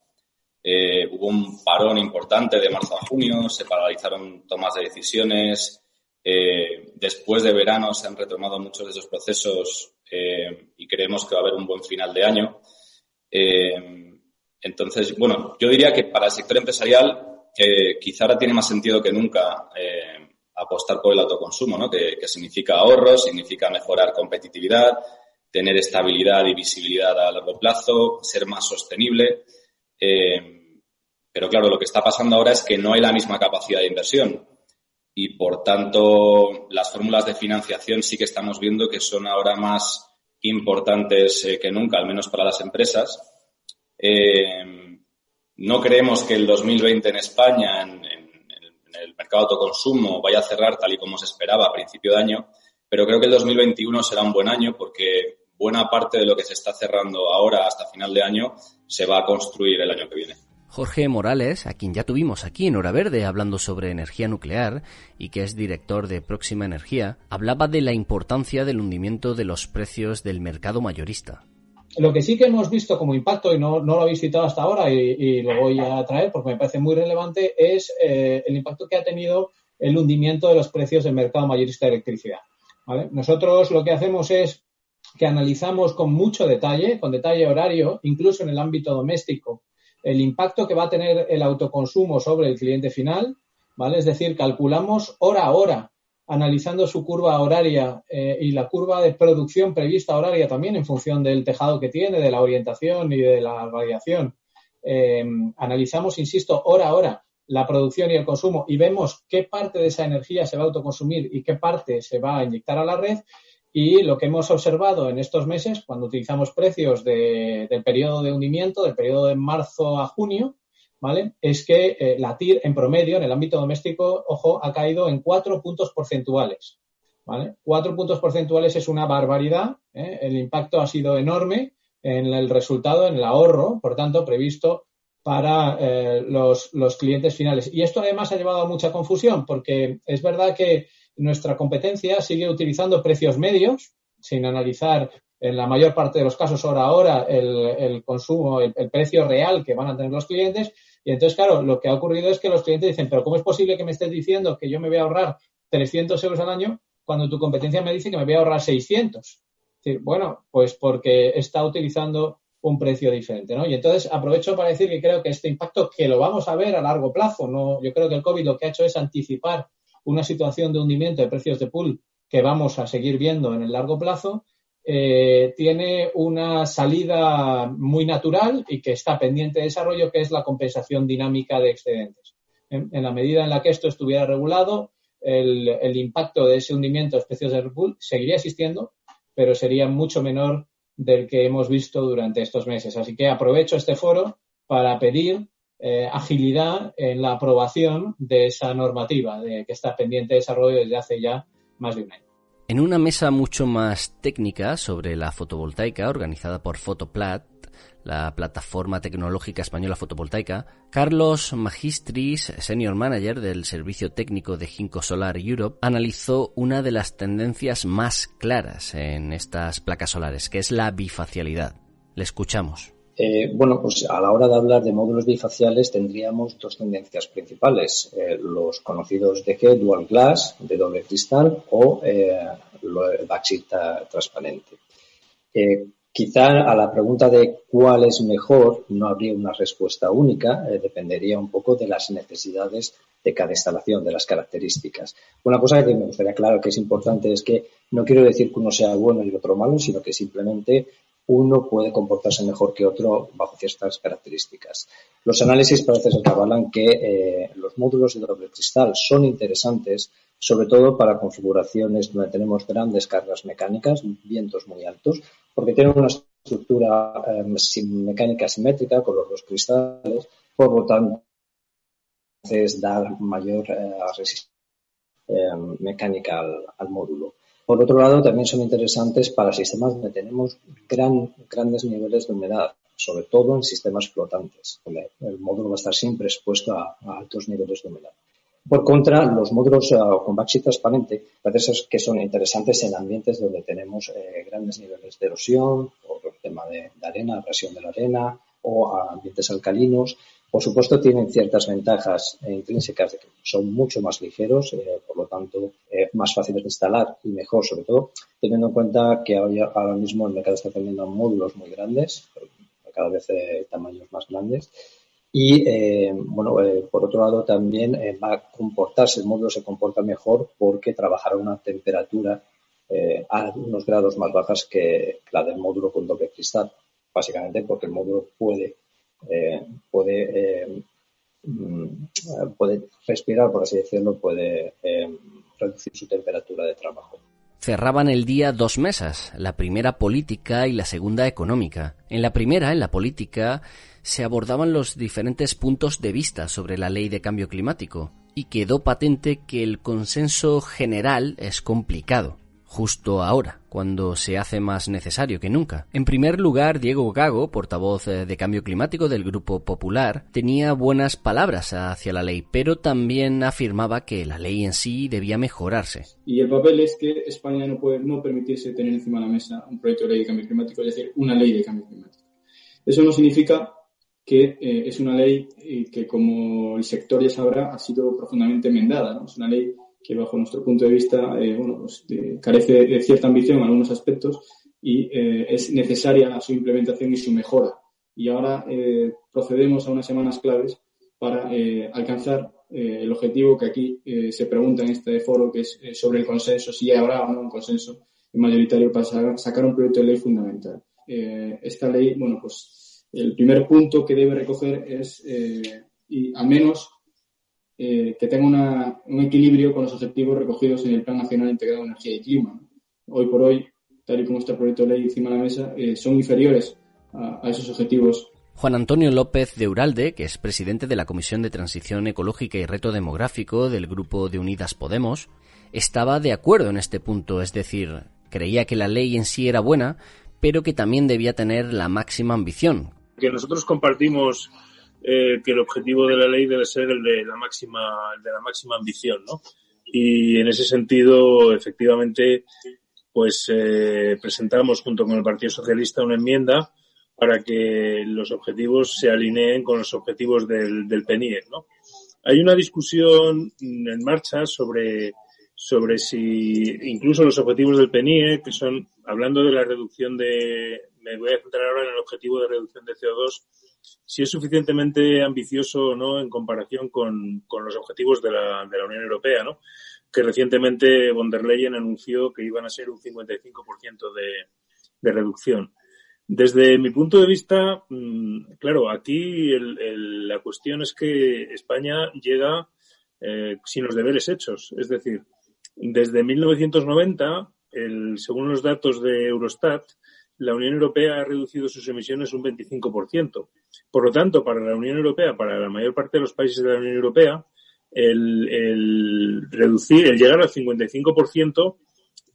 Eh, hubo un parón importante de marzo a junio, se paralizaron tomas de decisiones. Eh, después de verano se han retomado muchos de esos procesos eh, y creemos que va a haber un buen final de año. Entonces, bueno, yo diría que para el sector empresarial quizá ahora tiene más sentido que nunca apostar por el autoconsumo, ¿no? que, significa ahorro, significa mejorar competitividad, tener estabilidad y visibilidad a largo plazo, ser más sostenible. Eh, pero claro, lo que está pasando ahora es que no hay la misma capacidad de inversión y por tanto las fórmulas de financiación sí que estamos viendo que son ahora más importantes eh, que nunca, al menos para las empresas. Eh, no creemos que el 2020 en España, en, el mercado de autoconsumo, vaya a cerrar tal y como se esperaba a principio de año, pero creo que el 2021 será un buen año porque buena parte de lo que se está cerrando ahora hasta final de año se va a construir el año que viene. Jorge Morales, a quien ya tuvimos aquí en Hora Verde hablando sobre energía nuclear y que es director de Próxima Energía, hablaba de la importancia del hundimiento de los precios del mercado mayorista. Lo que sí que hemos visto como impacto, y no, lo habéis citado hasta ahora y, lo voy a traer porque me parece muy relevante, es eh, el impacto que ha tenido el hundimiento de los precios del mercado mayorista de electricidad. Nosotros lo que hacemos es que analizamos con mucho detalle, con detalle horario, incluso en el ámbito doméstico, el impacto que va a tener el autoconsumo sobre el cliente final, ¿vale? Es decir, calculamos hora a hora, analizando su curva horaria eh, y la curva de producción prevista horaria también en función del tejado que tiene, de la orientación y de la variación. Eh, analizamos, insisto, hora a hora la producción y el consumo y vemos qué parte de esa energía se va a autoconsumir y qué parte se va a inyectar a la red y lo que hemos observado en estos meses, cuando utilizamos precios del periodo de hundimiento, del periodo de marzo a junio, ¿vale? Es que eh, la TIR en promedio en el ámbito doméstico, ojo, ha caído en cuatro puntos porcentuales, ¿vale? Cuatro puntos porcentuales es una barbaridad, ¿eh? el impacto ha sido enorme en el resultado, en el ahorro, por tanto, previsto para eh, los, clientes finales. Y esto además ha llevado a mucha confusión, porque es verdad que nuestra competencia sigue utilizando precios medios, sin analizar en la mayor parte de los casos hora a el, consumo, el, precio real que van a tener los clientes. Y entonces, claro, lo que ha ocurrido es que los clientes dicen, pero ¿cómo es posible que me estés diciendo que yo me voy a ahorrar 300 euros al año cuando tu competencia me dice que me voy a ahorrar 600? bueno, pues porque está utilizando un precio diferente, ¿no? Y entonces aprovecho para decir que creo que este impacto que lo vamos a ver a largo plazo, no, yo creo que el COVID lo que ha hecho es anticipar una situación de hundimiento de precios de pool que vamos a seguir viendo en el largo plazo, eh, tiene una salida muy natural y que está pendiente de desarrollo, que es la compensación dinámica de excedentes. En, la medida en la que esto estuviera regulado, el, impacto de ese hundimiento de precios de pool seguiría existiendo, pero sería mucho menor del que hemos visto durante estos meses. Así que aprovecho este foro para pedir eh, agilidad en la aprobación de esa normativa de que está pendiente de desarrollo desde hace ya más de un año. En una mesa mucho más técnica sobre la fotovoltaica organizada por Fotoplat, la plataforma tecnológica española fotovoltaica, Carlos Magistris, senior manager del servicio técnico de Ginkgo Solar Europe, analizó una de las tendencias más claras en estas placas solares, que es la bifacialidad. Le escuchamos. Eh, bueno, pues a la hora de hablar de módulos bifaciales tendríamos dos tendencias principales, eh, los conocidos de que dual glass, de doble cristal o eh, el transparente. quizá a la pregunta de cuál es mejor no habría una respuesta única, dependería un poco de las necesidades de cada instalación, de las características. Una cosa que me gustaría aclarar que es importante es que no quiero decir que uno sea bueno y el otro malo, sino que simplemente uno puede comportarse mejor que otro bajo ciertas características. Los análisis parece ser que avalan que eh, los módulos de doble cristal son interesantes, sobre todo para configuraciones donde tenemos grandes cargas mecánicas, vientos muy altos, porque tienen una estructura eh, mecánica simétrica con los dos cristales, por lo tanto, da mayor eh, resistencia mecánica al módulo. Por otro lado, también son interesantes para sistemas donde tenemos gran, grandes niveles de humedad, sobre todo en sistemas flotantes, donde el módulo va a estar siempre expuesto a, altos niveles de humedad. Por contra, los módulos eh, con backseat transparente parece que son interesantes en ambientes donde tenemos eh, grandes niveles de erosión, por el tema de, de arena, presión de la arena, o ambientes alcalinos, por supuesto, tienen ciertas ventajas intrínsecas de que son mucho más ligeros, eh, por lo tanto, eh, más fáciles de instalar y mejor, sobre todo, teniendo en cuenta que ahora mismo el mercado está teniendo módulos muy grandes, cada vez eh, tamaños más grandes. Y, bueno, por otro lado, también va a comportarse, el módulo se comporta mejor porque trabajará a una temperatura a unos grados más bajas que la del módulo con doble cristal, básicamente porque el módulo puede eh, puede, eh, mm, puede respirar, por así decirlo, puede eh, reducir su temperatura de trabajo. Cerraban el día dos mesas, la primera política y la segunda económica. En la primera, en la política, se abordaban los diferentes puntos de vista sobre la ley de cambio climático, y quedó patente que el consenso general es complicado justo ahora, cuando se hace más necesario que nunca. En primer lugar, Diego Gago, portavoz eh, de Cambio Climático del Grupo Popular, tenía buenas palabras hacia la ley, pero también afirmaba que la ley en sí debía mejorarse. Y el papel es que España no puede no permitirse tener encima de la mesa un proyecto de ley de cambio climático, es decir, una ley de cambio climático. Eso no significa que eh, es una ley eh, que, como el sector ya sabrá, ha sido profundamente enmendada. ¿no? Es una ley que bajo nuestro punto de vista eh, bueno, pues, carece de cierta ambición en algunos aspectos y eh, es necesaria su implementación y su mejora. Y ahora eh, procedemos a unas semanas claves para alcanzar el objetivo que aquí se pregunta en este foro, que es sobre el consenso, si habrá o no un consenso mayoritario para sacar un proyecto de ley fundamental. esta ley, bueno, pues el primer punto que debe recoger es, y al menos eh, que tenga un equilibrio con los objetivos recogidos en el Plan Nacional Integrado de Energía y Clima. Hoy por hoy, tal y como está el proyecto de ley encima de la mesa, eh, son inferiores a, esos objetivos Juan Antonio López de Uralde, que es presidente de la Comisión de Transición Ecológica y Reto Demográfico del Grupo de Unidas Podemos, estaba de acuerdo en este punto, es decir, creía que la ley en sí era buena, pero que también debía tener la máxima ambición. Que nosotros compartimos eh, que el objetivo de la ley debe ser el de la máxima, el de la máxima ambición, ¿no? Y en ese sentido, efectivamente, pues eh, presentamos junto con el Partido Socialista una enmienda para que los objetivos se alineen con los objetivos del, del PNIE, ¿no? Hay una discusión en marcha sobre, sobre si incluso los objetivos del PNIE, que son, hablando de la reducción de, me voy a centrar ahora en el objetivo de reducción de CO2, si es suficientemente ambicioso o no en comparación con, los objetivos de la, de la, Unión Europea, ¿no? que recientemente von der Leyen anunció que iban a ser un 55% de, de reducción. Desde mi punto de vista, mm, claro, aquí el, la cuestión es que España llega eh, sin los deberes hechos. Es decir, desde 1990, el, según los datos de Eurostat, la Unión Europea ha reducido sus emisiones un 25%. Por lo tanto, para la Unión Europea, para la mayor parte de los países de la Unión Europea, el, reducir, el llegar al 55%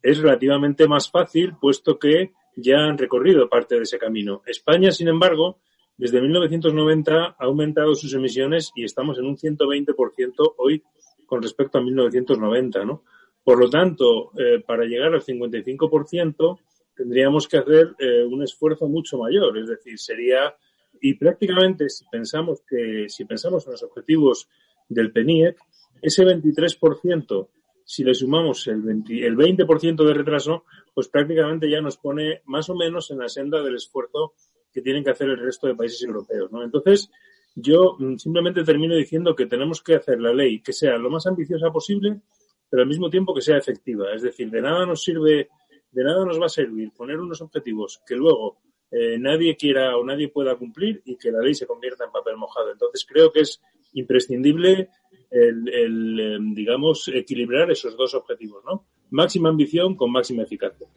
es relativamente más fácil, puesto que ya han recorrido parte de ese camino. España, sin embargo, desde 1990 ha aumentado sus emisiones y estamos en un 120% hoy con respecto a 1990, ¿no? Por lo tanto, eh, para llegar al 55%, tendríamos que hacer eh, un esfuerzo mucho mayor. Es decir, sería, y prácticamente si pensamos que, si pensamos en los objetivos del PENIEC, ese 23%, si le sumamos el 20%, el 20 de retraso, pues prácticamente ya nos pone más o menos en la senda del esfuerzo que tienen que hacer el resto de países europeos. ¿no? Entonces, yo mm, simplemente termino diciendo que tenemos que hacer la ley que sea lo más ambiciosa posible, pero al mismo tiempo que sea efectiva. Es decir, de nada nos sirve de nada nos va a servir poner unos objetivos que luego eh, nadie quiera o nadie pueda cumplir y que la ley se convierta en papel mojado. Entonces creo que es imprescindible el, em, digamos, equilibrar esos dos objetivos, ¿no? Máxima ambición con máxima eficacia.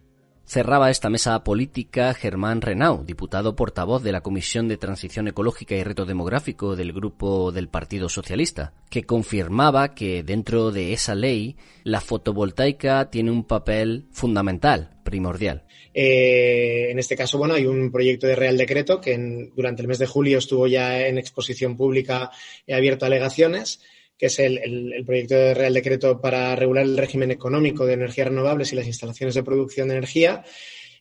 Cerraba esta mesa política Germán Renau, diputado portavoz de la Comisión de Transición Ecológica y Reto Demográfico del Grupo del Partido Socialista, que confirmaba que dentro de esa ley la fotovoltaica tiene un papel fundamental, primordial. Eh, en este caso, bueno, hay un proyecto de Real Decreto que durante el mes de julio estuvo ya en exposición pública y abierto alegaciones que es el, proyecto de Real Decreto para regular el régimen económico de energías renovables y las instalaciones de producción de energía.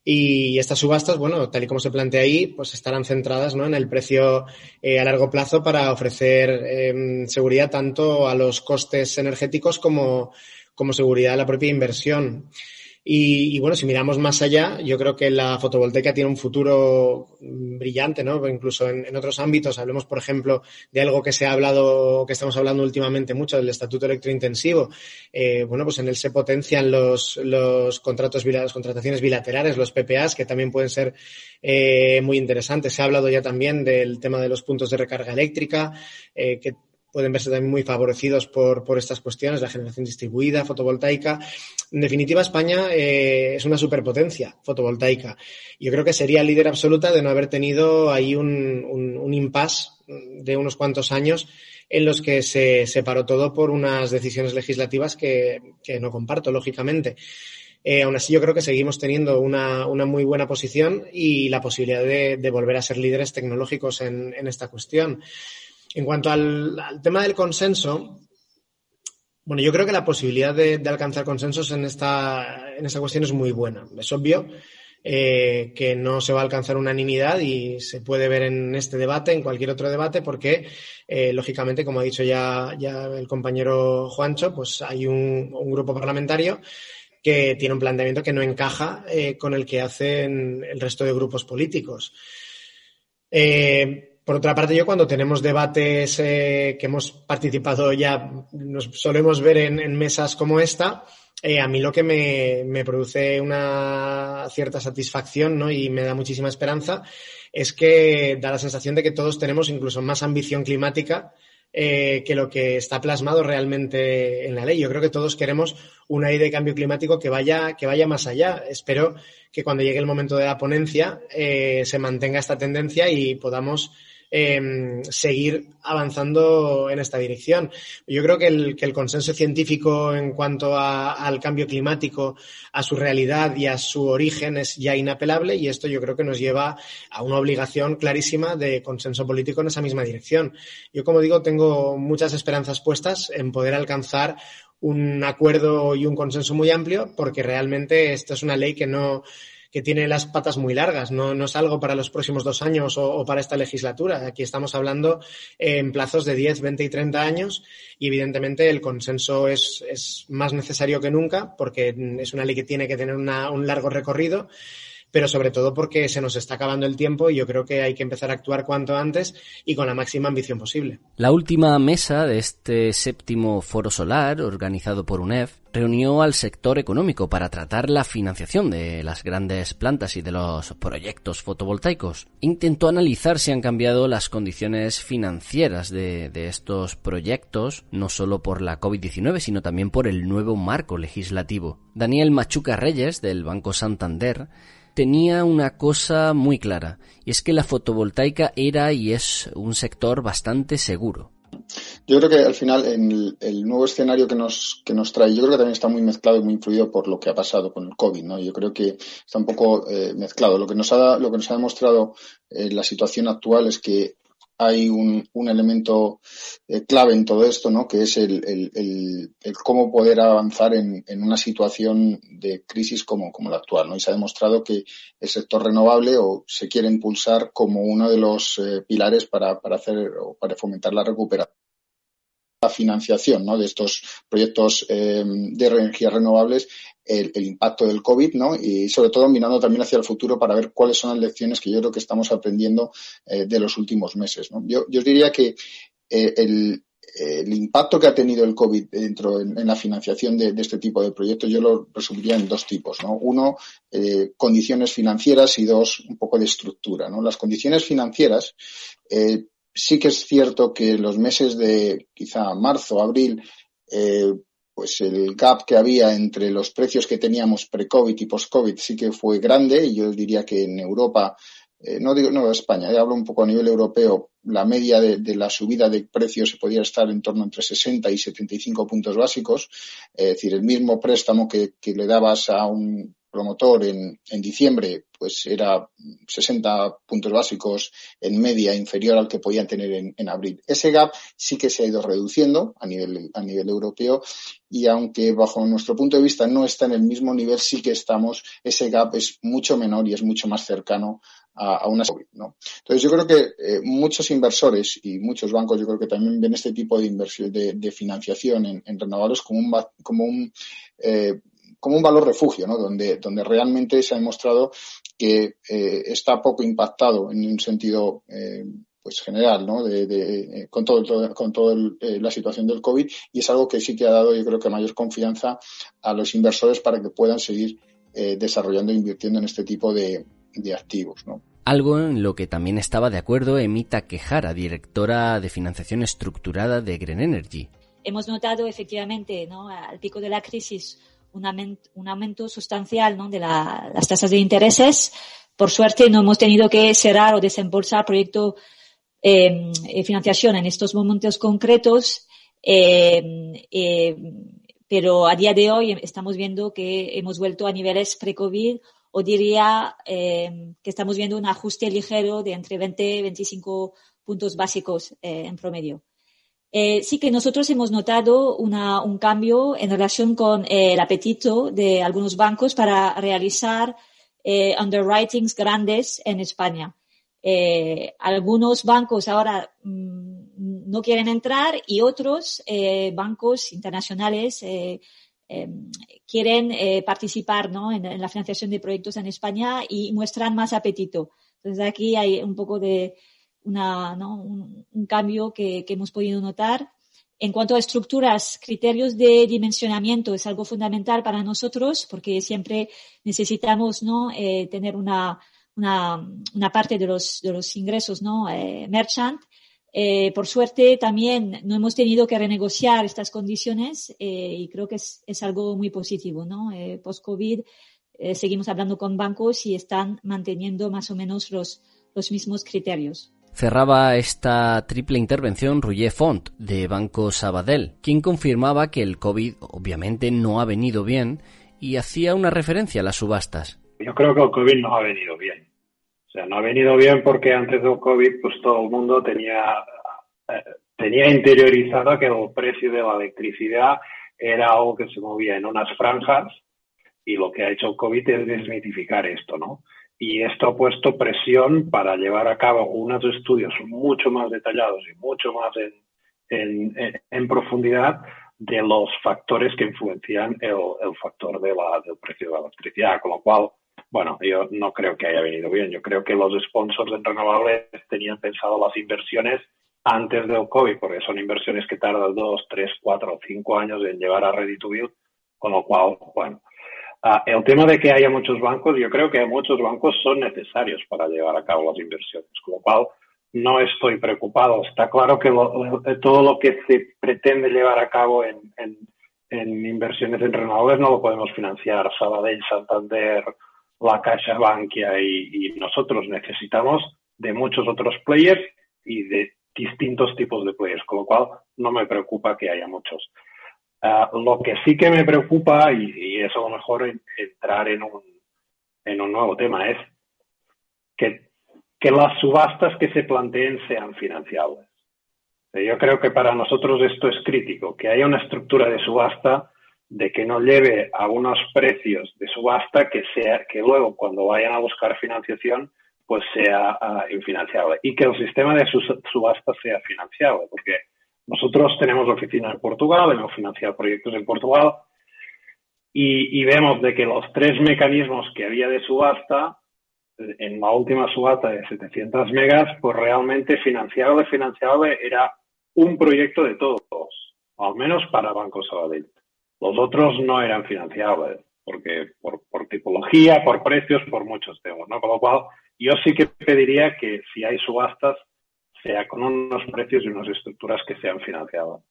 Y estas subastas, bueno, tal y como se plantea ahí, pues estarán centradas ¿no? en el precio eh, a largo plazo para ofrecer em, seguridad tanto a los costes energéticos como, como seguridad a la propia inversión. Y, bueno, si miramos más allá, yo creo que la fotovoltaica tiene un futuro brillante, ¿no? Incluso en, otros ámbitos, hablemos, por ejemplo, de algo que se ha hablado, que estamos hablando últimamente mucho, del estatuto electrointensivo. Eh, bueno, pues en él se potencian los, los contratos, las contrataciones bilaterales, los PPAs, que también pueden ser eh, muy interesantes. Se ha hablado ya también del tema de los puntos de recarga eléctrica, eh, que pueden verse también muy favorecidos por, por estas cuestiones, la generación distribuida, fotovoltaica. En definitiva, España eh, es una superpotencia fotovoltaica. Yo creo que sería líder absoluta de no haber tenido ahí un, un, un impasse de unos cuantos años en los que se separó todo por unas decisiones legislativas que, que no comparto, lógicamente. Eh, aún así, yo creo que seguimos teniendo una, una muy buena posición y la posibilidad de, de volver a ser líderes tecnológicos en, en esta cuestión. En cuanto al, tema del consenso, bueno, yo creo que la posibilidad de, alcanzar consensos en esta, en esta cuestión es muy buena. Es obvio eh, que no se va a alcanzar unanimidad y se puede ver en este debate, en cualquier otro debate, porque, eh, lógicamente, como ha dicho ya, el compañero Juancho, pues hay un, grupo parlamentario que tiene un planteamiento que no encaja eh, con el que hacen el resto de grupos políticos. Por otra parte, yo cuando tenemos debates eh, que hemos participado ya, nos solemos ver en, mesas como esta, eh, a mí lo que me, produce una cierta satisfacción ¿no? y me da muchísima esperanza es que da la sensación de que todos tenemos incluso más ambición climática eh, que lo que está plasmado realmente en la ley. Yo creo que todos queremos una ley de cambio climático que vaya, que vaya más allá. Espero que cuando llegue el momento de la ponencia se mantenga esta tendencia y podamos Em, seguir avanzando en esta dirección. Yo creo que el, consenso científico en cuanto al cambio climático, a su realidad y a su origen es ya inapelable y esto yo creo que nos lleva a una obligación clarísima de consenso político en esa misma dirección. Yo, como digo, tengo muchas esperanzas puestas en poder alcanzar un acuerdo y un consenso muy amplio porque realmente esta es una ley que no que tiene las patas muy largas. No, no es algo para los próximos dos años o, para esta legislatura. Aquí estamos hablando en plazos de 10, 20 y 30 años y evidentemente el consenso es, es más necesario que nunca porque es una ley que tiene que tener un largo recorrido pero sobre todo porque se nos está acabando el tiempo y yo creo que hay que empezar a actuar cuanto antes y con la máxima ambición posible. La última mesa de este séptimo foro solar, organizado por UNEF, reunió al sector económico para tratar la financiación de las grandes plantas y de los proyectos fotovoltaicos. Intentó analizar si han cambiado las condiciones financieras de, de estos proyectos, no solo por la COVID-19, sino también por el nuevo marco legislativo. Daniel Machuca Reyes, del Banco Santander, tenía una cosa muy clara, y es que la fotovoltaica era y es un sector bastante seguro. Yo creo que al final en el, nuevo escenario que nos, que nos trae, yo creo que también está muy mezclado y muy influido por lo que ha pasado con el COVID, ¿no? Yo creo que está un poco eh, mezclado. Lo que nos ha, lo que nos ha demostrado eh, la situación actual es que hay un, un elemento eh, clave en todo esto, ¿no? que es el, el, el, cómo poder avanzar en, en, una situación de crisis como, como la actual. ¿no? Y se ha demostrado que el sector renovable o se quiere impulsar como uno de los eh, pilares para, para hacer o para fomentar la recuperación la financiación ¿no? de estos proyectos eh, de energías renovables el, impacto del COVID, ¿no? Y sobre todo mirando también hacia el futuro para ver cuáles son las lecciones que yo creo que estamos aprendiendo eh, de los últimos meses, ¿no? Yo, yo diría que eh, el, el, impacto que ha tenido el COVID dentro en, la financiación de, este tipo de proyectos yo lo resumiría en dos tipos, ¿no? Uno, eh, condiciones financieras y dos, un poco de estructura, ¿no? Las condiciones financieras, sí que es cierto que los meses de quizá marzo, abril, pues el gap que había entre los precios que teníamos pre-COVID y post-COVID sí que fue grande y yo diría que en Europa eh, no digo no España, eh, hablo un poco a nivel europeo, la media de, la subida de precios podía estar en torno entre 60 y 75 puntos básicos, es decir, el mismo préstamo que, le dabas a un promotor en, en, diciembre, pues era 60 puntos básicos en media inferior al que podían tener en, en, abril. Ese gap sí que se ha ido reduciendo a nivel, a nivel europeo y aunque bajo nuestro punto de vista no está en el mismo nivel, sí que estamos, ese gap es mucho menor y es mucho más cercano a, una ¿no? Entonces yo creo que eh, muchos inversores y muchos bancos yo creo que también ven este tipo de inversión de, financiación en, renovables como un como un eh, como un valor refugio, ¿no? Donde, donde realmente se ha demostrado que eh, está poco impactado en un sentido pues general, ¿no? De, con todo, con toda la situación del COVID y es algo que sí que ha dado, yo creo que mayor confianza a los inversores para que puedan seguir desarrollando e invirtiendo en este tipo de, de activos, ¿no? Algo en lo que también estaba de acuerdo Emita Quejara, directora de financiación estructurada de Green Energy. Hemos notado efectivamente ¿no? al pico de la crisis un aumento, sustancial ¿no? de las tasas de intereses. Por suerte no hemos tenido que cerrar o desembolsar proyecto em, de financiación en estos momentos concretos. Em, em, pero a día de hoy estamos viendo que hemos vuelto a niveles pre-COVID o diría eh, que estamos viendo un ajuste ligero de entre 20 y 25 puntos básicos eh, en promedio. Eh, sí que nosotros hemos notado una, un cambio en relación con el apetito de algunos bancos para realizar underwritings grandes en España. algunos bancos ahora mm, no quieren entrar y otros bancos internacionales Em, quieren eh, participar ¿no? en, la financiación de proyectos en España y muestran más apetito. Entonces aquí hay un poco de una, ¿no? un, cambio que, que, hemos podido notar. En cuanto a estructuras, criterios de dimensionamiento es algo fundamental para nosotros porque siempre necesitamos ¿no? Eh, tener una, una, una, parte de los, de los ingresos ¿no? Eh, merchant eh, por suerte también no hemos tenido que renegociar estas condiciones eh, y creo que es, es, algo muy positivo, ¿no? Eh, Post-COVID eh, seguimos hablando con bancos y están manteniendo más o menos los, los mismos criterios. Cerraba esta triple intervención Rouget Font de Banco Sabadell, quien confirmaba que el COVID obviamente no ha venido bien y hacía una referencia a las subastas. Yo creo que el COVID no ha venido bien. O sea, no ha venido bien porque antes del COVID, pues todo el mundo tenía, eh, tenía interiorizado que el precio de la electricidad era algo que se movía en unas franjas y lo que ha hecho el COVID es desmitificar esto, ¿no? Y esto ha puesto presión para llevar a cabo unos estudios mucho más detallados y mucho más en, en, en profundidad de los factores que influencian el, el factor de la, del precio de la electricidad, con lo cual bueno, yo no creo que haya venido bien. Yo creo que los sponsors en renovables tenían pensado las inversiones antes del COVID, porque son inversiones que tardan dos, tres, cuatro o cinco años en llevar a ready to build, con lo cual, bueno. Uh, el tema de que haya muchos bancos, yo creo que muchos bancos son necesarios para llevar a cabo las inversiones, con lo cual no estoy preocupado. Está claro que lo, todo lo que se pretende llevar a cabo en inversiones en renovables no lo podemos financiar Sabadell, Santander, la Caixa Bankia y, nosotros necesitamos de muchos otros players y de distintos tipos de players, con lo cual no me preocupa que haya muchos. Ah, lo que sí que me preocupa, y, y es a lo mejor entrar en un, en un nuevo tema, es que, que las subastas que se planteen sean financiables. Yo creo que para nosotros esto es crítico, que haya una estructura de subasta de que no lleve a unos precios de subasta que sea que luego cuando vayan a buscar financiación pues sea uh, y que el sistema de subasta sea financiable porque nosotros tenemos oficina en Portugal hemos financiado proyectos en Portugal y, vemos de que los tres mecanismos que había de subasta en la última subasta de 700 megas pues realmente financiable financiable era un proyecto de todos al menos para Banco Sabadell los otros no eran financiables, porque por, por tipología, por precios, por muchos temas, ¿no? Con lo cual, yo sí que pediría que si hay subastas, sea con unos precios y unas estructuras que sean financiadas.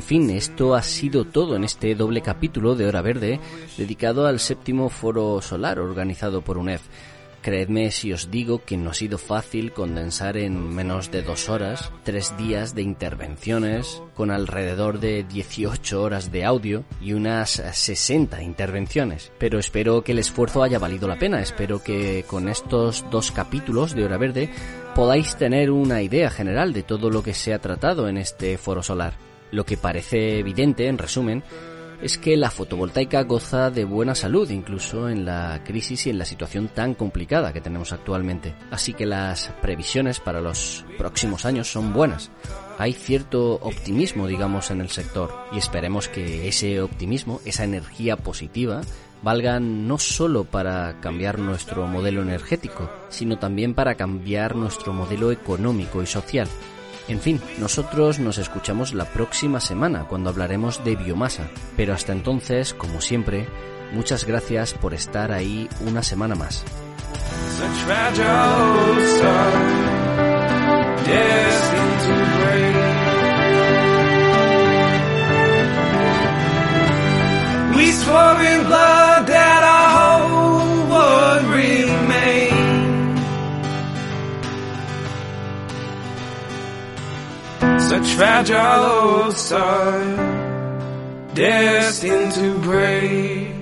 Fin, esto ha sido todo en este doble capítulo de Hora Verde dedicado al séptimo foro solar organizado por UNEF. Creedme si os digo que no ha sido fácil condensar en menos de dos horas tres días de intervenciones con alrededor de 18 horas de audio y unas 60 intervenciones. Pero espero que el esfuerzo haya valido la pena. Espero que con estos dos capítulos de Hora Verde podáis tener una idea general de todo lo que se ha tratado en este foro solar. Lo que parece evidente, en resumen, es que la fotovoltaica goza de buena salud incluso en la crisis y en la situación tan complicada que tenemos actualmente. Así que las previsiones para los próximos años son buenas. Hay cierto optimismo, digamos, en el sector y esperemos que ese optimismo, esa energía positiva, valgan no solo para cambiar nuestro modelo energético, sino también para cambiar nuestro modelo económico y social. En fin, nosotros nos escuchamos la próxima semana cuando hablaremos de biomasa. Pero hasta entonces, como siempre, muchas gracias por estar ahí una semana más. Such fragile soul, destined to break.